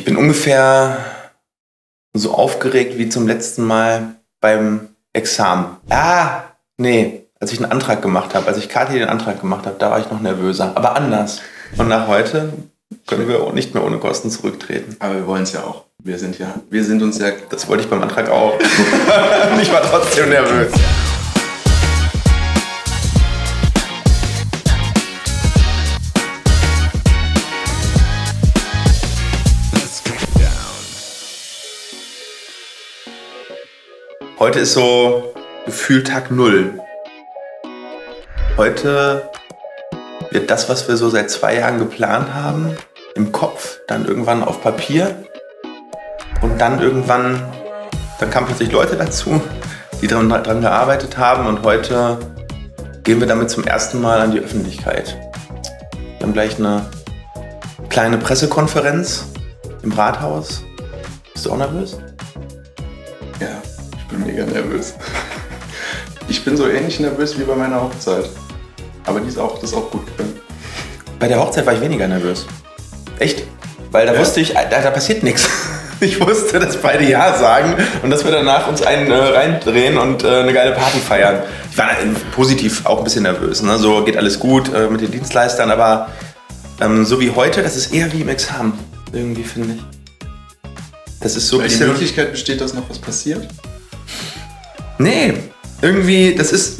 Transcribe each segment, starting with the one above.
Ich bin ungefähr so aufgeregt wie zum letzten Mal beim Examen. Ah, nee, als ich einen Antrag gemacht habe, als ich Kathi den Antrag gemacht habe, da war ich noch nervöser, aber anders. Und nach heute können wir auch nicht mehr ohne Kosten zurücktreten. Aber wir wollen es ja auch. Wir sind ja, wir sind uns ja. Das wollte ich beim Antrag auch. ich war trotzdem nervös. Heute ist so gefühlt Tag Null. Heute wird das, was wir so seit zwei Jahren geplant haben, im Kopf, dann irgendwann auf Papier und dann irgendwann, dann kamen plötzlich Leute dazu, die daran, daran gearbeitet haben und heute gehen wir damit zum ersten Mal an die Öffentlichkeit. Wir haben gleich eine kleine Pressekonferenz im Rathaus. Bist du auch nervös? Ja, mega nervös. Ich bin so ähnlich nervös wie bei meiner Hochzeit. Aber die ist auch, das ist auch gut gegangen. Bei der Hochzeit war ich weniger nervös. Echt? Weil da Ja. wusste ich, da, da passiert nichts. Ich wusste, dass beide Ja sagen und dass wir danach uns einen äh, reindrehen und äh, eine geile Party feiern. Ich war äh, positiv auch ein bisschen nervös. Ne? So geht alles gut äh, mit den Dienstleistern, aber ähm, so wie heute, das ist eher wie im Examen. Irgendwie finde ich. Das ist so ein Weil die bisschen. Möglichkeit besteht, dass noch was passiert. Nee, irgendwie, das ist,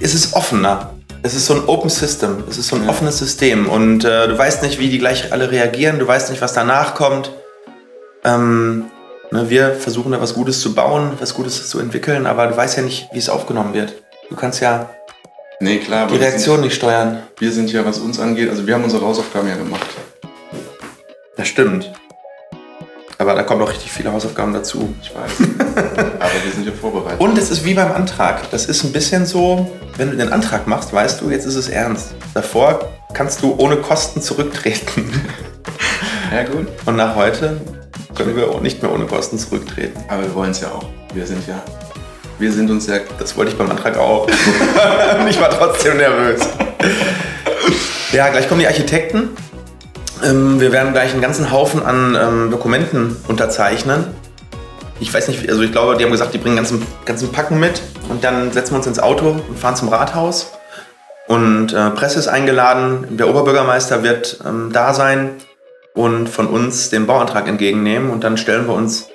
es ist offener. Es ist so ein Open System. Es ist so ein Ja. offenes System. Und äh, du weißt nicht, wie die gleich alle reagieren. Du weißt nicht, was danach kommt. Ähm, ne, wir versuchen da was Gutes zu bauen, was Gutes zu entwickeln, aber du weißt ja nicht, wie es aufgenommen wird. Du kannst ja Nee, klar, die Reaktion nicht steuern. Sind, wir sind ja, was uns angeht, also wir haben unsere Hausaufgaben ja gemacht. Das stimmt. Aber da kommen noch richtig viele Hausaufgaben dazu. Ich weiß. aber wir sind ja vorbereitet. Und es ist wie beim Antrag. Das ist ein bisschen so, wenn du den Antrag machst, weißt du, jetzt ist es ernst. Davor kannst du ohne Kosten zurücktreten. Ja, gut. Und nach heute können wir auch nicht mehr ohne Kosten zurücktreten. Aber wir wollen es ja auch. Wir sind ja, wir sind uns ja. Das wollte ich beim Antrag auch. ich war trotzdem nervös. Ja, gleich kommen die Architekten. Ähm, wir werden gleich einen ganzen Haufen an ähm, Dokumenten unterzeichnen. Ich weiß nicht, also ich glaube, die haben gesagt, die bringen ganzen, ganzen Packen mit und dann setzen wir uns ins Auto und fahren zum Rathaus. Und äh, Presse ist eingeladen, der Oberbürgermeister wird ähm, da sein und von uns den Bauantrag entgegennehmen und dann stellen wir uns,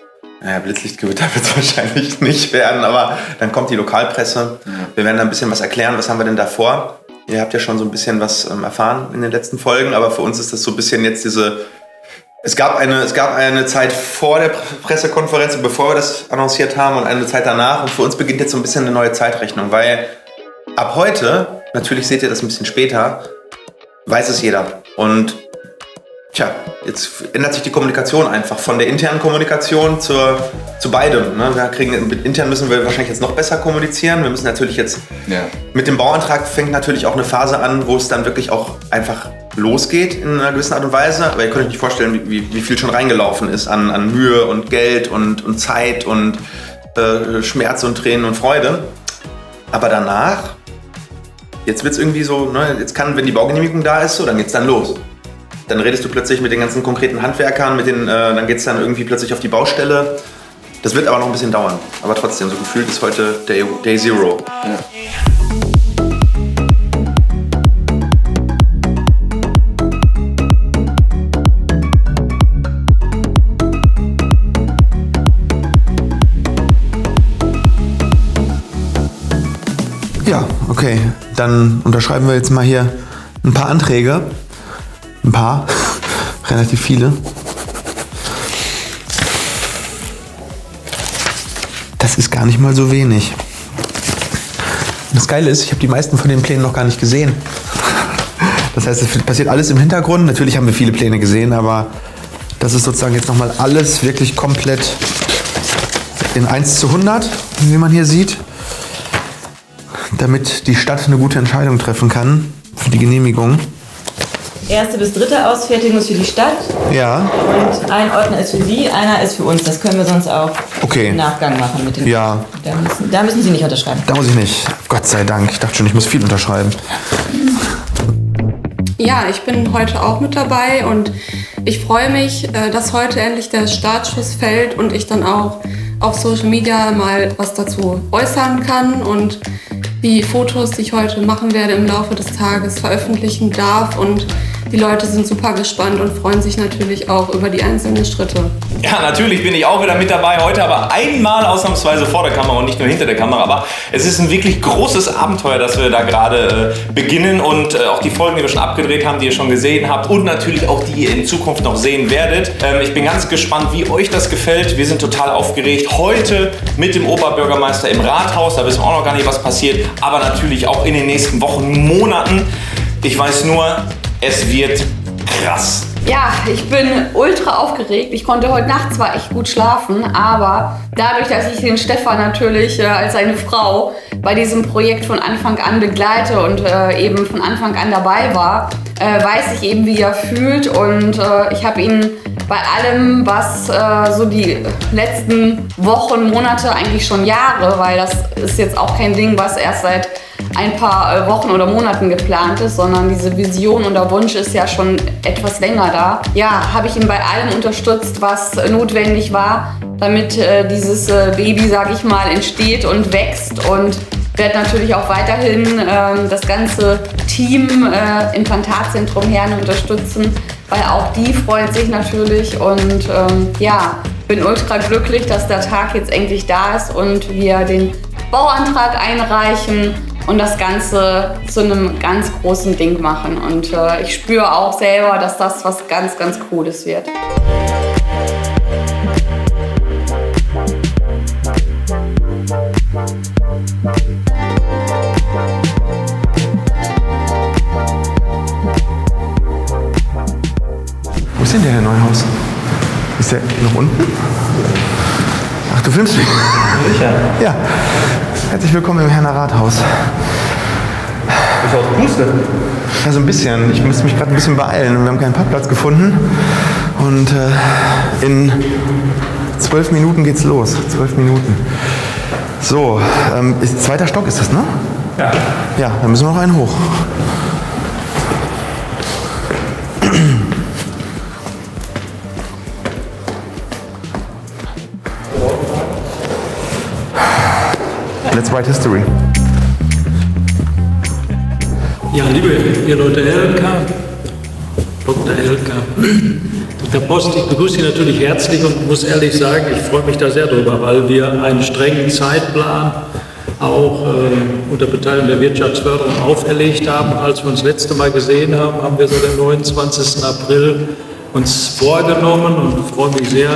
naja, Blitzlichtgewitter wird es wahrscheinlich nicht werden, aber dann kommt die Lokalpresse. Wir werden da ein bisschen was erklären, was haben wir denn da vor. Ihr habt ja schon so ein bisschen was ähm, erfahren in den letzten Folgen, aber für uns ist das so ein bisschen jetzt diese. Es gab eine, es gab eine Zeit vor der Pre- Pressekonferenz, bevor wir das annonciert haben, und eine Zeit danach. Und für uns beginnt jetzt so ein bisschen eine neue Zeitrechnung, weil ab heute, natürlich seht ihr das ein bisschen später, weiß es jeder. Und tja, jetzt ändert sich die Kommunikation einfach von der internen Kommunikation zur, zu beidem. Ne? Wir kriegen, mit intern müssen wir wahrscheinlich jetzt noch besser kommunizieren. Wir müssen natürlich jetzt Ja. mit dem Bauantrag fängt natürlich auch eine Phase an, wo es dann wirklich auch einfach losgeht in einer gewissen Art und Weise. Aber ihr könnt euch nicht vorstellen, wie, wie, viel schon reingelaufen ist an, an Mühe und Geld und, und Zeit und äh, Schmerz und Tränen und Freude. Aber danach, jetzt wird es irgendwie so, ne, jetzt kann, wenn die Baugenehmigung da ist, so, dann geht's dann los. Dann redest du plötzlich mit den ganzen konkreten Handwerkern, mit den, äh, dann geht's dann irgendwie plötzlich auf die Baustelle. Das wird aber noch ein bisschen dauern. Aber trotzdem, so gefühlt ist heute Day, Day Zero. ja. Ja, okay. Dann unterschreiben wir jetzt mal hier ein paar Anträge. Ein paar. Relativ viele. Das ist gar nicht mal so wenig. Das Geile ist, ich habe die meisten von den Plänen noch gar nicht gesehen. Das heißt, es passiert alles im Hintergrund. Natürlich haben wir viele Pläne gesehen, aber das ist sozusagen jetzt nochmal alles wirklich komplett in 1 zu 100, wie man hier sieht damit die Stadt eine gute Entscheidung treffen kann für die Genehmigung. Erste bis dritte Ausfertigung ist für die Stadt Ja, und ein Ordner ist für Sie, einer ist für uns. Das können wir sonst auch Okay. im Nachgang machen mit dem. Ja. Da müssen, da müssen Sie nicht unterschreiben. da muss ich nicht. Gott sei Dank. Ich dachte schon, ich muss viel unterschreiben. Ja, ich bin heute auch mit dabei und Ich freue mich, äh, dass heute endlich der Startschuss fällt und ich dann auch auf Social Media mal was dazu äußern kann und die Fotos, die ich heute machen werde, im Laufe des Tages veröffentlichen darf und die Leute sind super gespannt und freuen sich natürlich auch über die einzelnen Schritte. Ja, natürlich bin ich auch wieder mit dabei heute, aber einmal ausnahmsweise vor der Kamera und nicht nur hinter der Kamera. Aber es ist ein wirklich großes Abenteuer, das wir da gerade äh, beginnen und äh, auch die Folgen, die wir schon abgedreht haben, die ihr schon gesehen habt und natürlich auch die ihr in Zukunft noch sehen werdet. Ähm, ich bin ganz gespannt, wie euch das gefällt. Wir sind total aufgeregt. Heute mit dem Oberbürgermeister im Rathaus, da wissen wir auch noch gar nicht, was passiert, aber natürlich auch in den nächsten Wochen, Monaten. Ich weiß nur, es wird krass. Ja, ich bin ultra aufgeregt. Ich konnte heute Nacht zwar echt gut schlafen, aber dadurch, dass ich den Stefan natürlich äh, als seine Frau bei diesem Projekt von Anfang an begleite und äh, eben von Anfang an dabei war, äh, weiß ich eben, wie er fühlt und äh, ich habe ihn bei allem, was äh, so die letzten Wochen, Monate, eigentlich schon Jahre, weil das ist jetzt auch kein Ding, was erst seit ein paar äh, Wochen oder Monaten geplant ist, sondern diese Vision und der Wunsch ist ja schon etwas länger da. Ja, habe ich ihn bei allem unterstützt, was notwendig war, damit äh, dieses äh, Baby, sage ich mal, entsteht und wächst und werde natürlich auch weiterhin äh, das ganze Team äh, Implantatzentrum Herne unterstützen, weil auch die freuen sich natürlich und ähm, ja, bin ultra glücklich, dass der Tag jetzt endlich da ist und wir den Bauantrag einreichen und das Ganze zu einem ganz großen Ding machen. Und äh, ich spüre auch selber, dass das was ganz, ganz Cooles wird. Der Herr Neuhaus? Ist der noch unten? Ach, du filmst mich? Sicher. Ja. Herzlich willkommen im Herner Rathaus. Ist auch Puste. Ja, so ein bisschen. Ich muss mich gerade ein bisschen beeilen. Wir haben keinen Parkplatz gefunden. Und äh, in zwölf Minuten geht's los. Zwölf Minuten. So, ähm, ist, zweiter Stock ist das, ne? Ja. Ja, dann müssen wir noch einen hoch. Let's write history. Ja, liebe ihr Leute LK, Dr. LK, Dr. Post, ich begrüße Sie natürlich herzlich und muss ehrlich sagen, ich freue mich da sehr drüber, weil wir einen strengen Zeitplan auch äh, unter Beteiligung der Wirtschaftsförderung auferlegt haben. Als wir uns das letzte Mal gesehen haben, haben wir so den 29. April uns vorgenommen und freue mich sehr,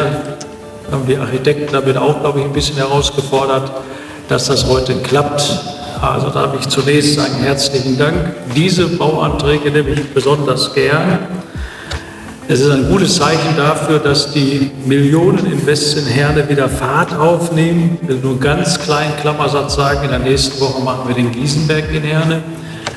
haben die Architekten damit auch, glaube ich, ein bisschen herausgefordert, dass das heute klappt. Also darf ich zunächst sagen, herzlichen Dank. Diese Bauanträge nehme ich besonders gern. Es ist ein gutes Zeichen dafür, dass die Millioneninvests in Herne wieder Fahrt aufnehmen. Ich will nur einen ganz kleinen Klammersatz sagen, in der nächsten Woche machen wir den Gießenberg in Herne.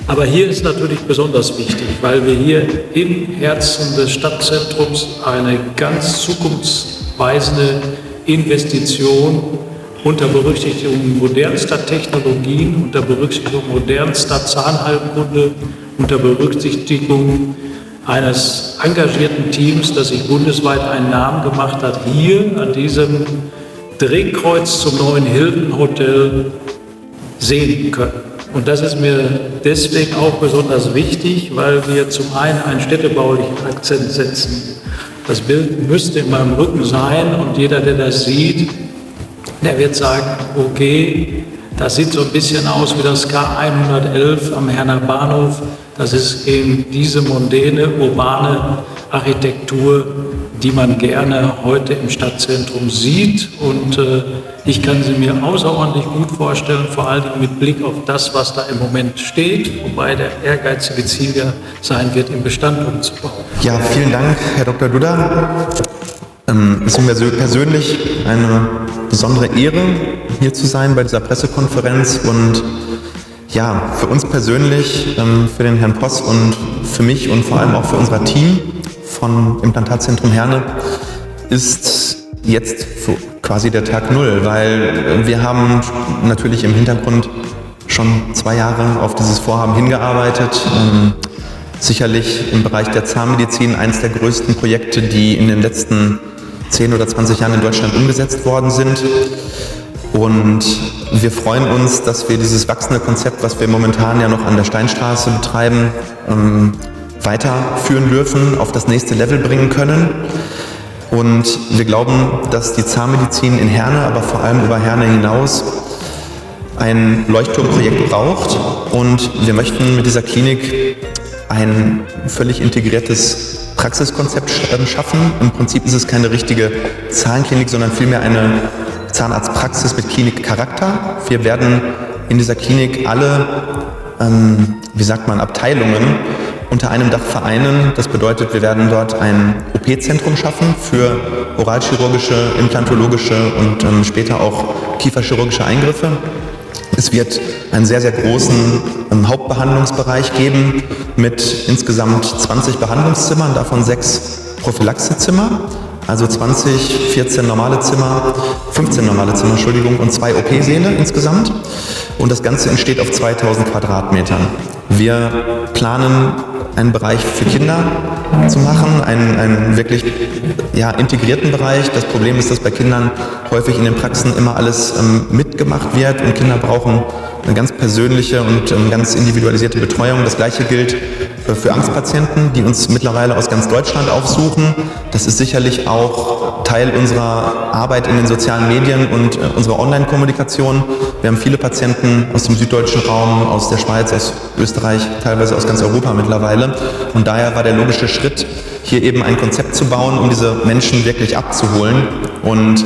Aber hier ist natürlich besonders wichtig, weil wir hier im Herzen des Stadtzentrums eine ganz zukunftsweisende Investition unter Berücksichtigung modernster Technologien, unter Berücksichtigung modernster Zahnheilkunde, unter Berücksichtigung eines engagierten Teams, das sich bundesweit einen Namen gemacht hat, hier an diesem Drehkreuz zum neuen Hilton Hotel sehen können. Und das ist mir deswegen auch besonders wichtig, weil wir zum einen einen städtebaulichen Akzent setzen. Das Bild müsste in meinem Rücken sein und jeder, der das sieht, der wird sagen, okay, das sieht so ein bisschen aus wie das K111 am Herner Bahnhof. Das ist eben diese mondäne, urbane Architektur, die man gerne heute im Stadtzentrum sieht. Und äh, ich kann sie mir außerordentlich gut vorstellen, vor allem mit Blick auf das, was da im Moment steht, wobei der ehrgeizige Ziel sein wird, im Bestand umzubauen. Ja, vielen Dank, Herr Dr. Duda. Es ist mir persönlich eine besondere Ehre, hier zu sein bei dieser Pressekonferenz und ja, für uns persönlich, ähm, für den Herrn Post und für mich und vor allem auch für unser Team von Implantatzentrum Herne ist jetzt quasi der Tag Null, weil wir haben natürlich im Hintergrund schon zwei Jahre auf dieses Vorhaben hingearbeitet. Ähm, sicherlich im Bereich der Zahnmedizin eines der größten Projekte, die in den letzten 10 oder 20 Jahren in Deutschland umgesetzt worden sind. Und wir freuen uns, dass wir dieses wachsende Konzept, was wir momentan ja noch an der Steinstraße betreiben, ähm, weiterführen dürfen, auf das nächste Level bringen können. Und wir glauben, dass die Zahnmedizin in Herne, aber vor allem über Herne hinaus, ein Leuchtturmprojekt braucht. Und wir möchten mit dieser Klinik ein völlig integriertes Praxiskonzept ähm, schaffen. Im Prinzip ist es keine richtige Zahnklinik, sondern vielmehr eine Zahnarztpraxis mit Klinikcharakter. Wir werden in dieser Klinik alle, ähm, wie sagt man, Abteilungen unter einem Dach vereinen. Das bedeutet, wir werden dort ein OP-Zentrum schaffen für oralchirurgische, implantologische und ähm, später auch kieferchirurgische Eingriffe. Es wird einen sehr, sehr großen ähm, Hauptbehandlungsbereich geben mit insgesamt 20 Behandlungszimmern, davon sechs Prophylaxezimmer. Also 20, 14 normale Zimmer, 15 normale Zimmer, Entschuldigung, und zwei OP-Säle insgesamt. Und das Ganze entsteht auf 2000 Quadratmetern. Wir planen einen Bereich für Kinder zu machen, einen, einen wirklich ja, integrierten Bereich. Das Problem ist, dass bei Kindern häufig in den Praxen immer alles ähm, mitgemacht wird und Kinder brauchen eine ganz persönliche und ähm, ganz individualisierte Betreuung. Das gleiche gilt für Angstpatienten, die uns mittlerweile aus ganz Deutschland aufsuchen. Das ist sicherlich auch Teil unserer Arbeit in den sozialen Medien und äh, unserer Online-Kommunikation. Wir haben viele Patienten aus dem süddeutschen Raum, aus der Schweiz, aus Österreich, teilweise aus ganz Europa mittlerweile. Und daher war der logische Schritt, hier eben ein Konzept zu bauen, um diese Menschen wirklich abzuholen und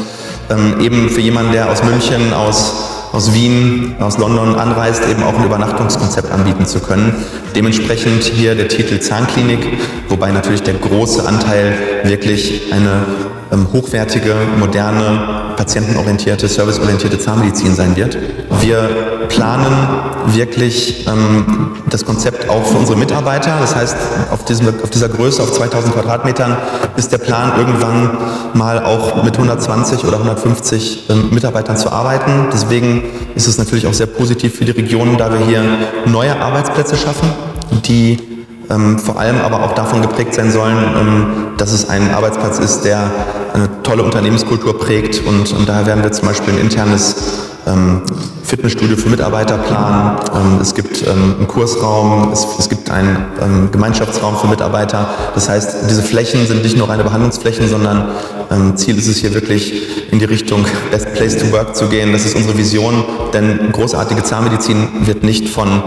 ähm, eben für jemanden, der aus München, aus aus Wien, aus London anreist, eben auch ein Übernachtungskonzept anbieten zu können. Dementsprechend hier der Titel Zahnklinik, wobei natürlich der große Anteil wirklich eine ähm, hochwertige, moderne, patientenorientierte, serviceorientierte Zahnmedizin sein wird. Wir planen wirklich ähm, das Konzept auch für unsere Mitarbeiter. Das heißt, auf, diesem, auf dieser Größe, auf 2000 Quadratmetern, ist der Plan irgendwann mal auch mit 120 oder 150 ähm, Mitarbeitern zu arbeiten. Deswegen ist es natürlich auch sehr positiv für die Region, da wir hier neue Arbeitsplätze schaffen, die ähm, vor allem aber auch davon geprägt sein sollen, ähm, dass es ein Arbeitsplatz ist, der eine tolle Unternehmenskultur prägt und, und daher werden wir zum Beispiel ein internes ähm, Fitnessstudio für Mitarbeiter planen. Ähm, es gibt ähm, einen Kursraum, es, es gibt einen ähm, Gemeinschaftsraum für Mitarbeiter. Das heißt, diese Flächen sind nicht nur reine Behandlungsflächen, sondern Ziel ist es hier wirklich in die Richtung Best Place to Work zu gehen. Das ist unsere Vision, denn großartige Zahnmedizin wird nicht von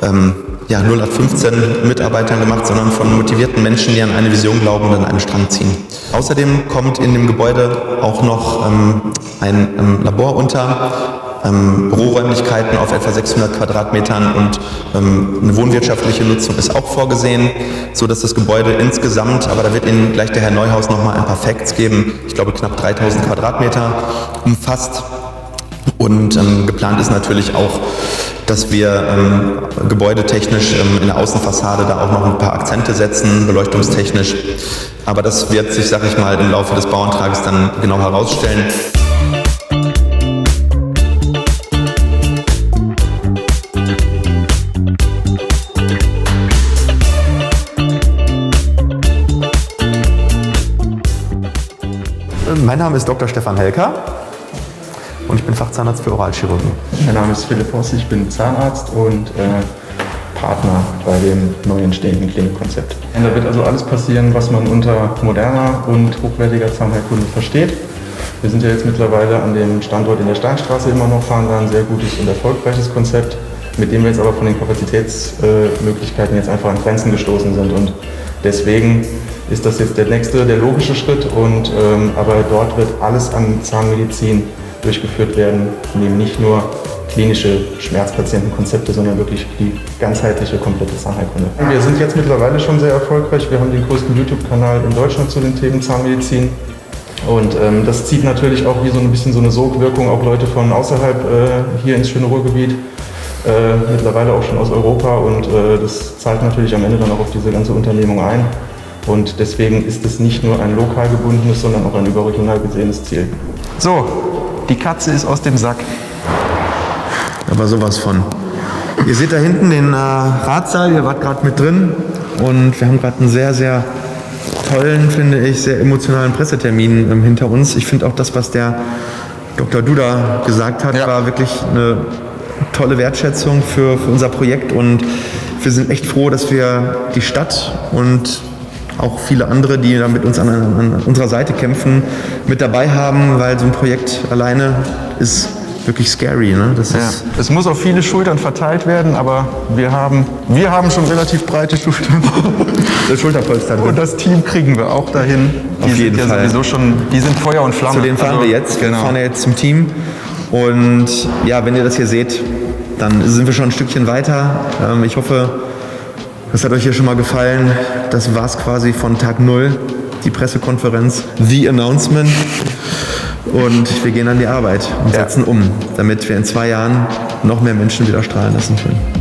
ähm, ja, 0815 Mitarbeitern gemacht, sondern von motivierten Menschen, die an eine Vision glauben und an einen Strang ziehen. Außerdem kommt in dem Gebäude auch noch ähm, ein ähm, Labor unter, ähm, Büroräumlichkeiten auf etwa 600 Quadratmetern und ähm, eine wohnwirtschaftliche Nutzung ist auch vorgesehen, so dass das Gebäude insgesamt, aber da wird Ihnen gleich der Herr Neuhaus noch mal ein paar Facts geben, ich glaube knapp 3000 Quadratmeter umfasst und ähm, geplant ist natürlich auch dass wir ähm, gebäudetechnisch ähm, in der Außenfassade da auch noch ein paar Akzente setzen, beleuchtungstechnisch. Aber das wird sich, sag ich mal, im Laufe des Bauantrages dann genau herausstellen. Mein Name ist Dr. Stefan Helker und ich bin Fachzahnarzt für Oralchirurgie. Mein Name ist Philipp Voss, ich bin Zahnarzt und äh, Partner bei dem neu entstehenden Klinikkonzept. Da wird also alles passieren, was man unter moderner und hochwertiger Zahnheilkunde versteht. Wir sind ja jetzt mittlerweile an dem Standort in der Steinstraße immer noch, fahren da ein sehr gutes und erfolgreiches Konzept, mit dem wir jetzt aber von den Kapazitätsmöglichkeiten jetzt einfach an Grenzen gestoßen sind. Und deswegen ist das jetzt der nächste, der logische Schritt. Und, ähm, aber dort wird alles an Zahnmedizin durchgeführt werden, in dem nicht nur klinische Schmerzpatientenkonzepte, sondern wirklich die ganzheitliche, komplette Zahnheilkunde. Wir sind jetzt mittlerweile schon sehr erfolgreich. Wir haben den größten YouTube-Kanal in Deutschland zu den Themen Zahnmedizin. Und ähm, das zieht natürlich auch wie so ein bisschen so eine Sogwirkung auch Leute von außerhalb äh, hier ins schöne Ruhrgebiet, äh, mittlerweile auch schon aus Europa. Und äh, das zahlt natürlich am Ende dann auch auf diese ganze Unternehmung ein. Und deswegen ist es nicht nur ein lokal gebundenes, sondern auch ein überregional gesehenes Ziel. So, die Katze ist aus dem Sack. Aber sowas von. Ihr seht da hinten den äh, Ratssaal, ihr wart gerade mit drin. und wir haben gerade einen sehr, sehr tollen, finde ich, sehr emotionalen Pressetermin ähm, hinter uns. Ich finde auch das, was der Dr. Duda gesagt hat, war wirklich eine tolle Wertschätzung für, für unser Projekt und wir sind echt froh, dass wir die Stadt und auch viele andere, die da mit uns an, an unserer Seite kämpfen, mit dabei haben, weil so ein Projekt alleine ist wirklich scary. Ne? Das Ja. ist, Es muss auf viele Schultern verteilt werden, aber wir haben, wir haben schon relativ breite Schultern. das Schulterpolster drin. Und das Team kriegen wir auch dahin. Die Auf jeden sind ja Fall. sowieso schon, die sind Feuer und Flamme. Zu denen fahren Also, wir jetzt. Wir Genau. fahren ja jetzt zum Team. Und ja, wenn ihr das hier seht, dann sind wir schon ein Stückchen weiter. Ähm, ich hoffe, das hat euch hier schon mal gefallen. Das war es quasi von Tag Null, die Pressekonferenz, The Announcement. Und wir gehen an die Arbeit und Ja. setzen um, damit wir in zwei Jahren noch mehr Menschen wieder strahlen lassen können.